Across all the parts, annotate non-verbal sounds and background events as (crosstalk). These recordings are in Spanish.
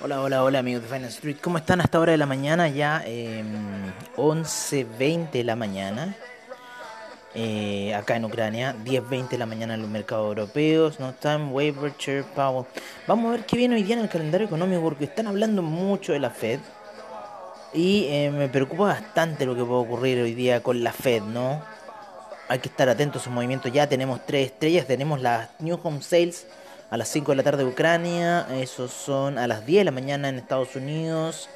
Hola, hola, hola amigos de Finance Street. ¿Cómo están hasta hora de la mañana? Ya eh, 11.20 de la mañana. Eh, acá en Ucrania, 10.20 de la mañana en los mercados europeos. No time, waiver, chair, Powell. Vamos a ver qué viene hoy día en el calendario económico porque están hablando mucho de la Fed. Y eh, me preocupa bastante lo que puede ocurrir hoy día con la Fed, ¿no? Hay que estar atentos a sus movimientos. Ya tenemos tres estrellas. Tenemos las New Home Sales a las 5 de la tarde de Ucrania, esos son a las 10 de la mañana en Estados Unidos,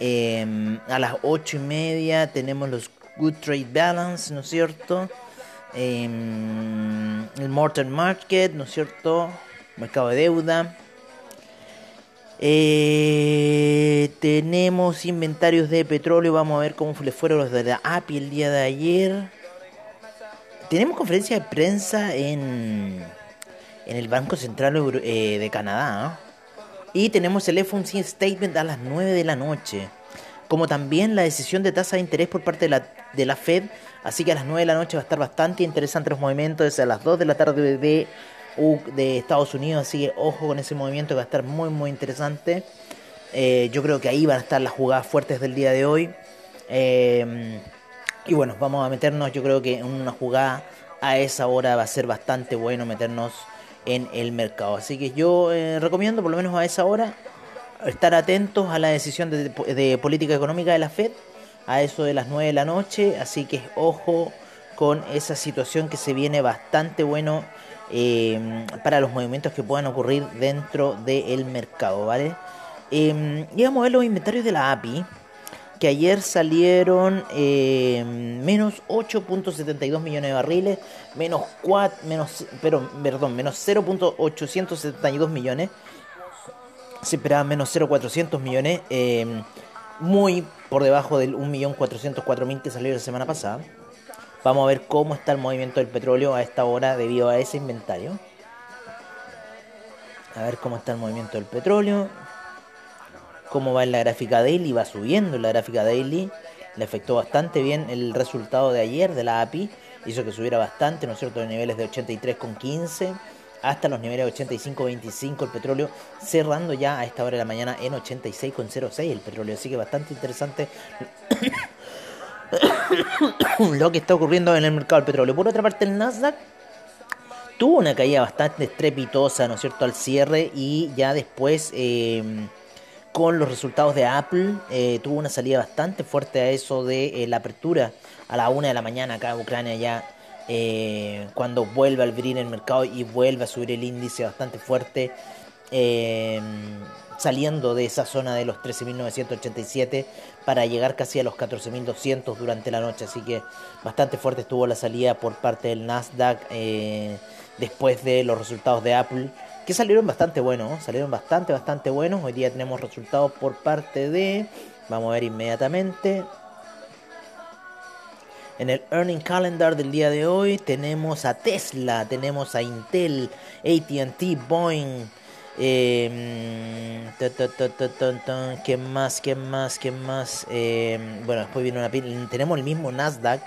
em, a las 8 y media tenemos los Good Trade Balance, ¿no es cierto? Em, el Mortar Market, ¿no es cierto? Mercado de deuda. Eh, tenemos inventarios de petróleo, vamos a ver cómo le fueron los de la API el día de ayer. Tenemos conferencia de prensa en en el Banco Central eh, de Canadá. Y tenemos el FOMC Statement a las 9 de la noche. Como también la decisión de tasa de interés por parte de la, de la Fed. Así que a las 9 de la noche va a estar bastante interesante los movimientos. a las 2 de la tarde de, de Estados Unidos. Así que ojo con ese movimiento que va a estar muy, muy interesante. Eh, yo creo que ahí van a estar las jugadas fuertes del día de hoy. Eh, y bueno, vamos a meternos. Yo creo que en una jugada a esa hora va a ser bastante bueno meternos en el mercado. Así que yo eh, recomiendo, por lo menos a esa hora, estar atentos a la decisión de, política económica de la Fed, a eso de las 9 de la noche. Así que ojo con esa situación que se viene bastante bueno eh, para los movimientos que puedan ocurrir dentro del mercado, ¿vale? Eh, y vamos a ver los inventarios de la API que ayer salieron eh, menos 8.72 millones de barriles, menos 4, menos, pero, perdón, menos 0.872 millones, se esperaba menos 0.400 millones, eh, muy por debajo del 1.404.000 que salió la semana pasada. Vamos a ver cómo está el movimiento del petróleo a esta hora debido a ese inventario. A ver cómo está el movimiento del petróleo cómo va en la gráfica daily, va subiendo la gráfica daily, le afectó bastante bien el resultado de ayer de la API, hizo que subiera bastante, ¿no es cierto?, de niveles de 83,15 hasta los niveles de 85.25 el petróleo, cerrando ya a esta hora de la mañana en 86,06 el petróleo, así que bastante interesante (coughs) lo que está ocurriendo en el mercado del petróleo. Por otra parte, el Nasdaq tuvo una caída bastante estrepitosa, ¿no es cierto?, al cierre y ya después... Eh, con los resultados de Apple. Eh, tuvo una salida bastante fuerte a eso de eh, la apertura a la una de la mañana acá en Ucrania ya. Eh, cuando vuelve a abrir el mercado y vuelve a subir el índice bastante fuerte, saliendo de esa zona de los 13.987 para llegar casi a los 14.200 durante la noche. Así que bastante fuerte estuvo la salida por parte del Nasdaq después de los resultados de Apple que salieron bastante buenos, salieron bastante, bastante buenos. Hoy día tenemos resultados por parte de, vamos a ver inmediatamente. En el Earning Calendar del día de hoy tenemos a Tesla, tenemos a Intel, ATT, Boeing. Eh, ¿Qué más? ¿Qué más? ¿Qué más? Eh, bueno, después viene una Tenemos el mismo Nasdaq.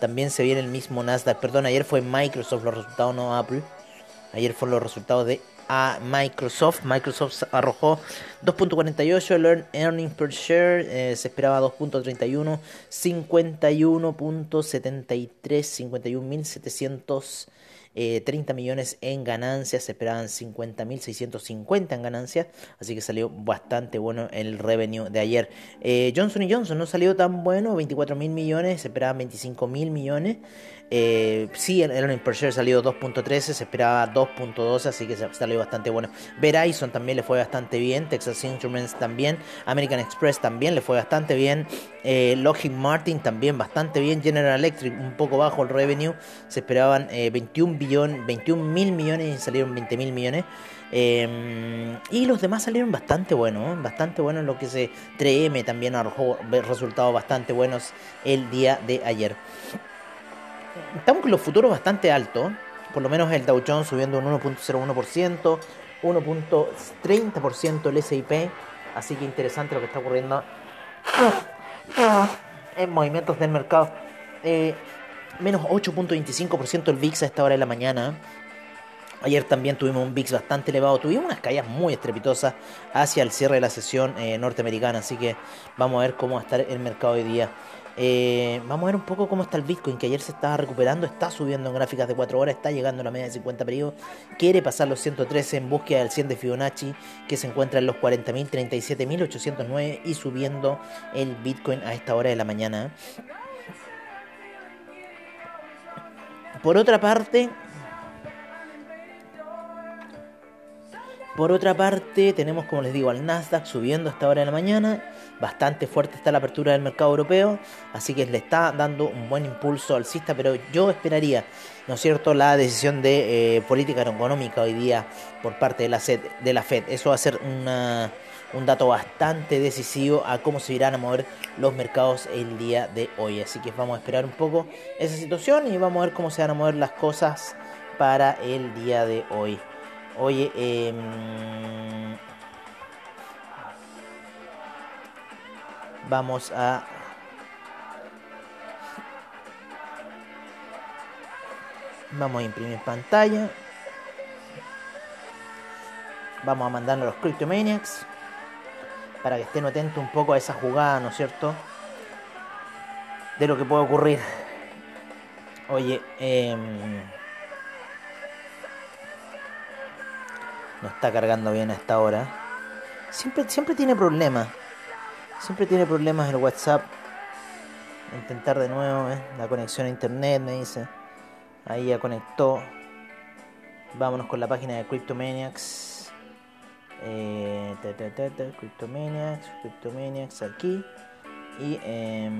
También se viene el mismo Nasdaq. Perdón, ayer fue Microsoft los resultados, no Apple. Ayer fueron los resultados de a Microsoft. Microsoft arrojó 2.48, el earning per share eh, se esperaba 2.31, 51.73, 51.700 30 millones en ganancias, se esperaban 50.650 en ganancias, así que salió bastante bueno el revenue de ayer. Eh, Johnson Johnson no salió tan bueno, 24.000 millones, se esperaban 25.000 millones. Eh, sí, el earning per share salió 2.13, se esperaba 2.12, así que salió bastante bueno. Verizon también le fue bastante bien, Texas Instruments también, American Express también le fue bastante bien, eh, Martin también bastante bien, General Electric un poco bajo el revenue, se esperaban 21 eh, billones, 21 mil millones y salieron 20 mil millones. Em, y los demás salieron bastante buenos, bastante buenos lo que se 3M también arrojó resultados bastante buenos el día de ayer estamos con los futuros bastante altos. Por lo menos el Dow Jones subiendo un 1.01%, 1.30% el SIP. Así que interesante lo que está ocurriendo en movimientos del mercado. Eh, menos 8.25% el VIX a esta hora de la mañana. Ayer también tuvimos un VIX bastante elevado, tuvimos unas caídas muy estrepitosas hacia el cierre de la sesión eh, norteamericana, así que vamos a ver cómo va a estar el mercado hoy día. Eh, vamos a ver un poco cómo está el Bitcoin, que ayer se estaba recuperando, está subiendo en gráficas de 4 horas, está llegando a la media de 50 periodos, quiere pasar los 113 en búsqueda del 100 de Fibonacci, que se encuentra en los 40.000, 37.809 y subiendo el Bitcoin a esta hora de la mañana. Por otra parte, por otra parte, tenemos como les digo al Nasdaq subiendo a esta hora de la mañana bastante fuerte está la apertura del mercado europeo, así que le está dando un buen impulso alcista, pero yo esperaría, ¿no es cierto?, la decisión de eh, política económica hoy día por parte de la, FED, de la Fed. Eso va a ser un dato bastante decisivo a cómo se irán a mover los mercados el día de hoy. Así que vamos a esperar un poco esa situación y vamos a ver cómo se van a mover las cosas para el día de hoy. Oye, eh, vamos a vamos a imprimir pantalla vamos a mandarlo a los Cryptomaniacs para que estén atentos un poco a esa jugada, ¿no es cierto? De lo que puede ocurrir. Oye, eh, no está cargando bien a esta hora. Siempre, siempre tiene problemas. Siempre tiene problemas el WhatsApp. Intentar de nuevo ¿eh? la conexión a internet, me dice. Ahí ya conectó. Vámonos con la página de Cryptomaniacs. Eh, Cryptomaniacs, Cryptomaniacs aquí. Y eh,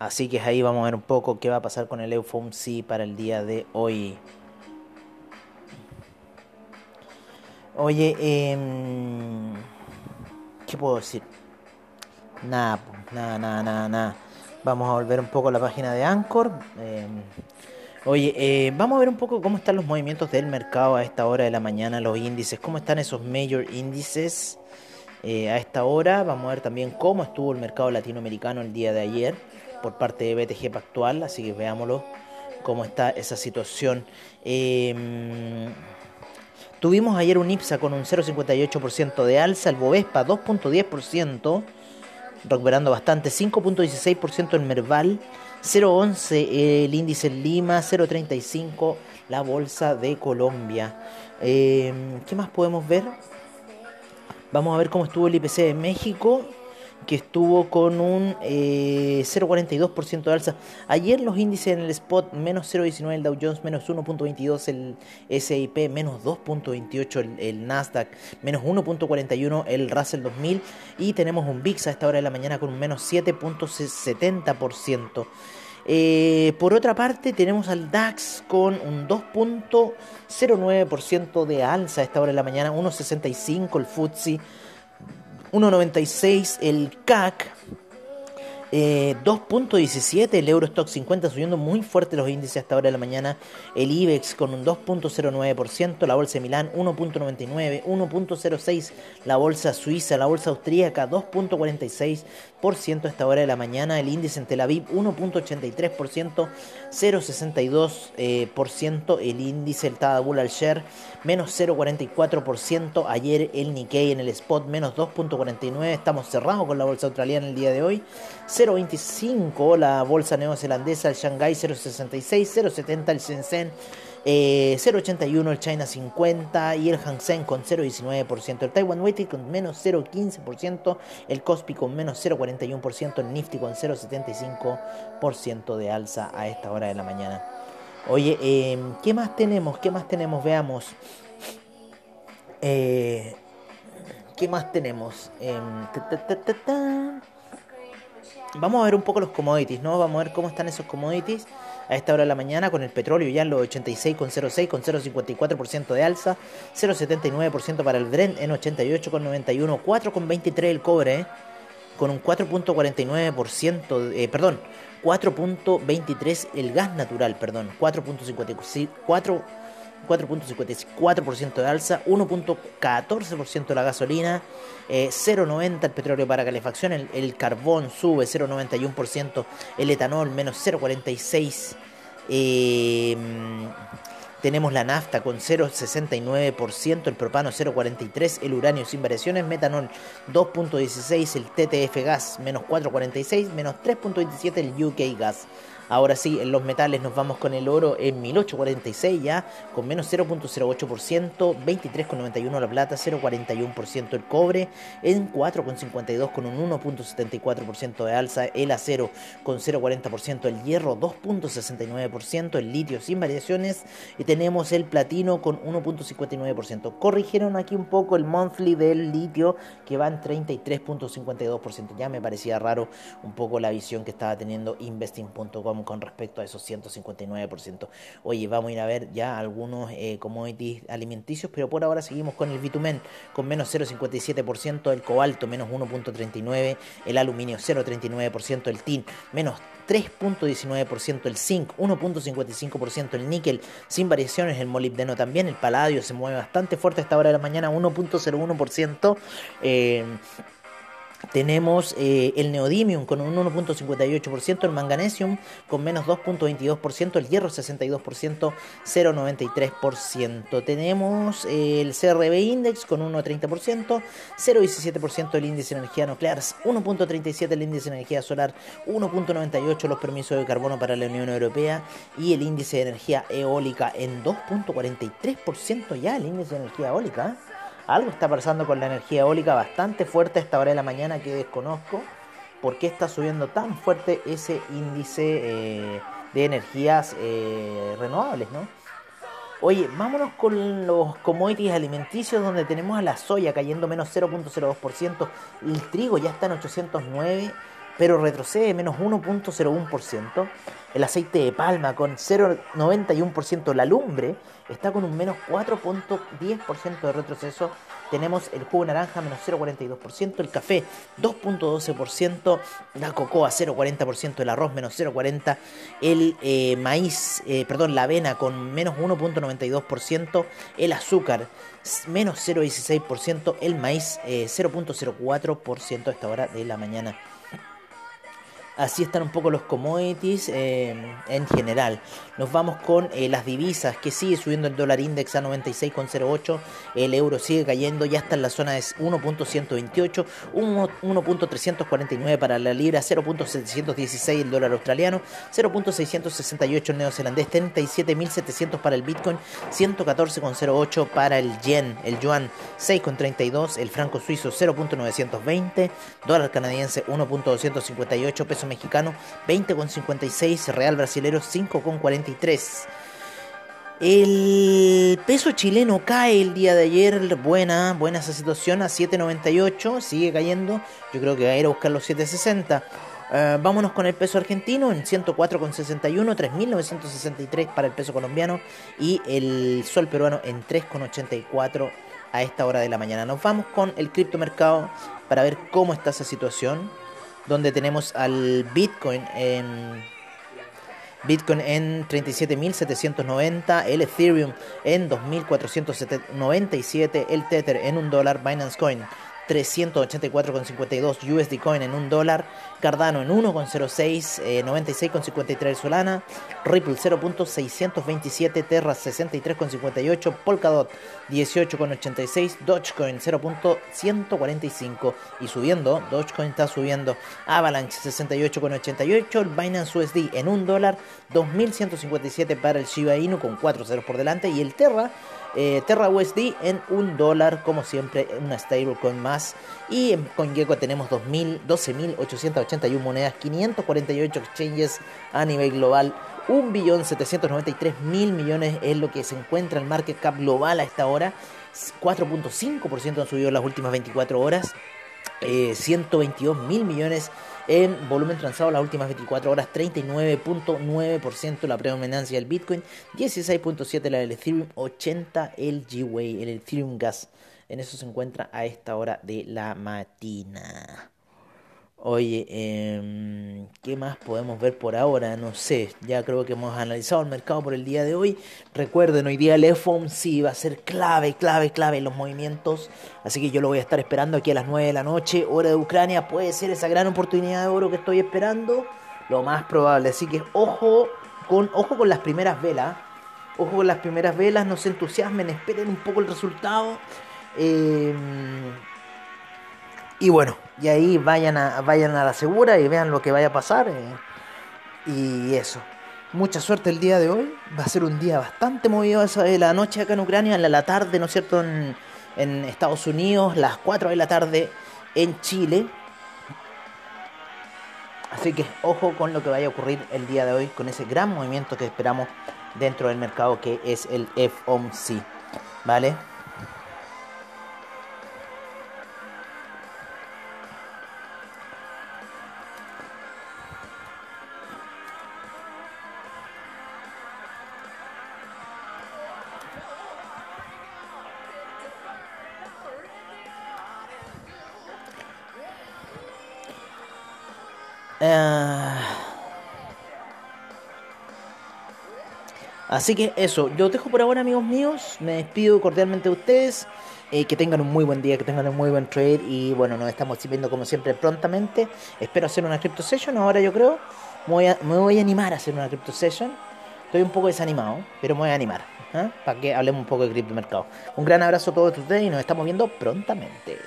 Así que ahí vamos a ver un poco qué va a pasar con el EUFOMC para el día de hoy. Oye, eh, ¿qué puedo decir? Nada, nada, nada, nada, nada. Vamos a volver un poco a la página de Anchor. Em, oye, eh, vamos a ver un poco cómo están los movimientos del mercado a esta hora de la mañana, los índices, cómo están esos major índices eh, a esta hora. Vamos a ver también cómo estuvo el mercado latinoamericano el día de ayer por parte de BTG Pactual, así que veámoslo cómo está esa situación. Em, tuvimos ayer un IPSA con un 0,58% de alza, el Bovespa 2,10%, recuperando bastante, 5,16% el Merval, 0,11 el índice en Lima, 0,35 la bolsa de Colombia. Em, ¿Qué más podemos ver? Vamos a ver cómo estuvo el IPC de México que estuvo con un 0,42% eh, de alza. Ayer los índices en el spot, menos 0,19 el Dow Jones, menos 1,22 el SIP, menos 2,28 el, el, Nasdaq, menos 1,41 el Russell 2000 y tenemos un VIX a esta hora de la mañana con un menos 7,70%. Eh, por otra parte, tenemos al DAX con un 2.09% de alza a esta hora de la mañana, 1.65 el FTSE 1.96 el CAC, 2.17 eh, el Eurostock 50 subiendo muy fuerte los índices hasta ahora de la mañana. El IBEX con un 2.09%, la bolsa de Milán 1.99, 1.06 la bolsa suiza, la bolsa austríaca 2.46% hasta hora de la mañana. El índice en Tel Aviv 1.83%, 0.62% eh, el índice el Tadabul al share menos 0.44%. Ayer el Nikkei en el spot menos 2.49. Estamos cerrados con la bolsa australiana el día de hoy. 0.25 la bolsa neozelandesa, el Shanghai 0.66, 0.70 el Shenzhen. 0.81 eh, el China 50 y el Hang Seng con 0.19%, el Taiwan Weighted con menos 0.15%, el Kospi con menos 0.41%, el Nifty con 0.75% de alza a esta hora de la mañana. Oye, em, ¿qué más tenemos? ¿Qué más tenemos? Veamos. Eh, ¿Qué más tenemos? Em, Vamos a ver un poco los commodities, ¿no? Vamos a ver cómo están esos commodities a esta hora de la mañana con el petróleo ya en los 86,06 con 0,54% de alza, 0,79% para el Brent en 88,91, 4,23 el cobre, ¿eh? con un 4,49%, eh, perdón, 4.23 el gas natural, perdón, 4.54 4.54% de alza, 1.14% la gasolina, 0.90 eh, el petróleo para calefacción, el, carbón sube 0.91%, el etanol menos 0.46%. Eh, tenemos la nafta con 0,69%, el propano 0,43%, el uranio sin variaciones, metanol 2,16%, el TTF gas menos 4,46%, menos 3,27% el UK gas. Ahora sí, en los metales nos vamos con el oro en 1846 ya, con menos 0.08%, 23.91 la plata, 0.41% el cobre, en 4.52 con un 1.74% de alza, el acero con 0.40%, el hierro 2.69%, el litio sin variaciones y tenemos el platino con 1.59%. Corrigieron aquí un poco el monthly del litio que va en 33.52%. Ya me parecía raro un poco la visión que estaba teniendo investing.com con respecto a esos 159%. Oye, vamos a ir a ver ya algunos eh, commodities alimenticios, pero por ahora seguimos con el bitumen con menos 0,57%, el cobalto menos 1,39%, el aluminio 0,39%, el tin menos 3.19%, el zinc 1.55%, el níquel sin variaciones, el molibdeno también, el paladio se mueve bastante fuerte a esta hora de la mañana 1.01%. Eh, tenemos eh, el neodymium con un 1.58%, el manganesium con menos 2.22%, el hierro 62%, 0.93%. Tenemos eh, el CRB Index con 1.30%, 0.17% el índice de energía nuclear, 1.37% el índice de energía solar, 1.98% los permisos de carbono para la Unión Europea y el índice de energía eólica en 2.43% ya el índice de energía eólica. Algo está pasando con la energía eólica bastante fuerte a esta hora de la mañana que desconozco. ¿Por qué está subiendo tan fuerte ese índice eh, de energías eh, renovables? ¿no? Oye, vámonos con los commodities alimenticios donde tenemos a la soya cayendo menos 0.02%, el trigo ya está en 809 pero retrocede menos 1.01%. El aceite de palma con 0.91%. La lumbre está con un menos 4.10% de retroceso. Tenemos el jugo naranja menos 0.42%, el café 2.12%, la cocoa 0.40%, el arroz menos 0.40%, el eh, maíz, eh, perdón, la avena con menos 1.92%, el azúcar menos 0.16%, el maíz 0.04% eh, a esta hora de la mañana. Así están un poco los commodities eh, en general. Nos vamos con eh, las divisas, que sigue subiendo el dólar index a 96,08. El euro sigue cayendo, ya está en la zona de 1.128, 1.349 para la libra, 0.716 el dólar australiano, 0.668 el neozelandés, 37.700 para el bitcoin, 114,08 para el yen, el yuan 6,32, el franco suizo 0.920, dólar canadiense 1.258, peso mexicano 20,56, real brasilero 5,43. El peso chileno cae el día de ayer, buena, buena esa situación, a 7,98, sigue cayendo, yo creo que va a ir a buscar los 7,60. Eh, vámonos con el peso argentino en 104,61, 3.963 para el peso colombiano y el sol peruano en 3,84 a esta hora de la mañana. Nos vamos con el criptomercado para ver cómo está esa situación donde tenemos al Bitcoin en Bitcoin en 37.790, el Ethereum en 2.497, el Tether en un dólar, Binance Coin 384,52 USD Coin en un dólar, Cardano en 1,06, 96,53 eh, Solana, Ripple 0.627, Terra 63,58, Polkadot 18,86, Dogecoin 0.145 y subiendo, Dogecoin está subiendo, Avalanche 68,88, el Binance USD en un dólar, 2.157 para el Shiba Inu con 4 ceros por delante y el Terra eh, Terra USD en un dólar, como siempre, una stablecoin más. Y en CoinGecko tenemos 12.881 monedas, 548 exchanges a nivel global. 1.793.000 millones es lo que se encuentra el market cap global a esta hora. 4.5% han subido en las últimas 24 horas. Eh, 122 mil millones en volumen transado las últimas 24 horas, 39.9% la predominancia del Bitcoin, 16.7% la del Ethereum, 80% el G-Way, el Ethereum Gas. En eso se encuentra a esta hora de la matina. Oye, eh, ¿qué más podemos ver por ahora? No sé, ya creo que hemos analizado el mercado por el día de hoy. Recuerden, hoy día el FOMC va a ser clave, clave, clave en los movimientos. Así que yo lo voy a estar esperando aquí a las 9 de la noche, hora de Ucrania. Puede ser esa gran oportunidad de oro que estoy esperando. Lo más probable. Así que ojo con, ojo con las primeras velas. Ojo con las primeras velas, no se entusiasmen, esperen un poco el resultado. Eh, y bueno, y ahí vayan a, vayan a la segura y vean lo que vaya a pasar. Eh, y eso. Mucha suerte el día de hoy. Va a ser un día bastante movido de la noche acá en Ucrania, en la, tarde, ¿no es cierto? En, en Estados Unidos, las 4 de la tarde en Chile. Así que ojo con lo que vaya a ocurrir el día de hoy, con ese gran movimiento que esperamos dentro del mercado que es el FOMC. ¿Vale? Así que eso, yo dejo por ahora amigos míos, me despido cordialmente de ustedes, eh, que tengan un muy buen día, que tengan un muy buen trade y bueno, nos estamos viendo como siempre prontamente, espero hacer una crypto session ahora yo creo, me voy a, animar a hacer una crypto session, estoy un poco desanimado, pero me voy a animar, ¿eh? para que hablemos un poco de cripto mercado. Un gran abrazo a todos ustedes y nos estamos viendo prontamente.